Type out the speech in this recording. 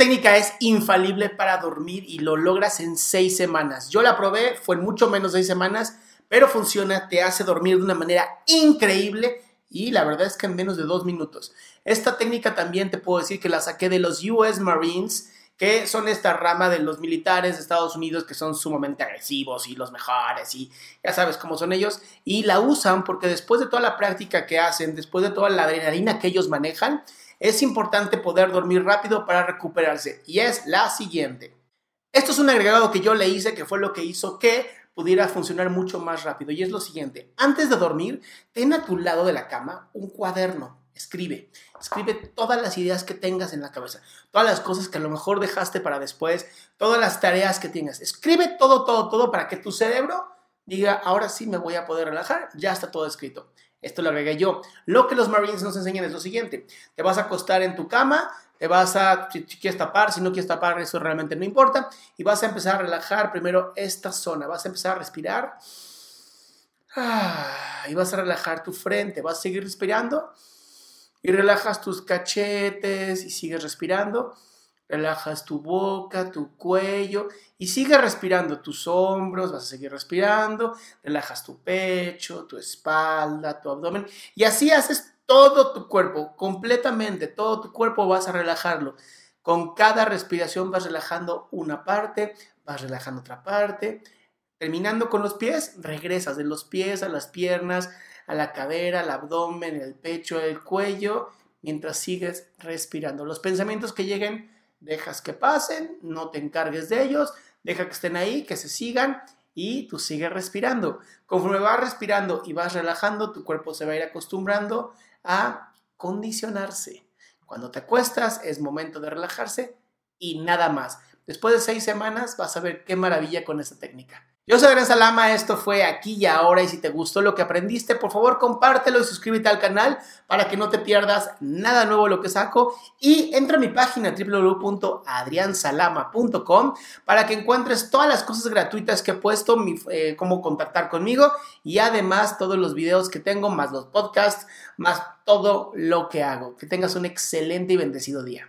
Técnica es infalible para dormir y lo logras en seis semanas. Yo la probé, fue en mucho menos de seis semanas, pero funciona, te hace dormir de una manera increíble y la verdad es que en menos de dos minutos. Esta técnica también te puedo decir que la saqué de los US Marines, que son esta rama de los militares de Estados Unidos que son sumamente agresivos y los mejores y ya sabes cómo son ellos y la usan porque después de toda la práctica que hacen, después de toda la adrenalina que ellos manejan, es importante poder dormir rápido para recuperarse y es la siguiente. Esto es un agregado que yo le hice que fue lo que hizo que pudiera funcionar mucho más rápido y es lo siguiente. Antes de dormir, ten a tu lado de la cama un cuaderno. Escribe, escribe todas las ideas que tengas en la cabeza, todas las cosas que a lo mejor dejaste para después, todas las tareas que tengas. Escribe todo, todo, todo para que tu cerebro diga, ahora sí me voy a poder relajar, ya está todo escrito. Esto lo agregué yo. Lo que los Marines nos enseñan es lo siguiente. Te vas a acostar en tu cama, te vas a, si, quieres tapar, si no quieres tapar, eso realmente no importa. Y vas a empezar a relajar primero esta zona. Vas a empezar a respirar. Ah, y vas a relajar tu frente. Vas a seguir respirando. Y relajas tus cachetes y sigues respirando. Relajas tu boca, tu cuello y sigue respirando tus hombros, vas a seguir respirando, relajas tu pecho, tu espalda, tu abdomen y así haces todo tu cuerpo, completamente, todo tu cuerpo vas a relajarlo. Con cada respiración vas relajando una parte, vas relajando otra parte. Terminando con los pies, regresas de los pies a las piernas, a la cadera, al abdomen, el pecho, el cuello, mientras sigues respirando. Los pensamientos que lleguen dejas que pasen, no te encargues de ellos, deja que estén ahí, que se sigan y tú sigues respirando. Conforme vas respirando y vas relajando, tu cuerpo se va a ir acostumbrando a condicionarse. Cuando te acuestas es momento de relajarse y nada más. Después de seis semanas vas a ver qué maravilla con esta técnica. Yo soy Adrián Salama, esto fue aquí y ahora y si te gustó lo que aprendiste, por favor compártelo y suscríbete al canal para que no te pierdas nada nuevo lo que saco y entra a mi página www.adriansalama.com para que encuentres todas las cosas gratuitas que he puesto, eh, cómo contactar conmigo y además todos los videos que tengo, más los podcasts, más todo lo que hago. Que tengas un excelente y bendecido día.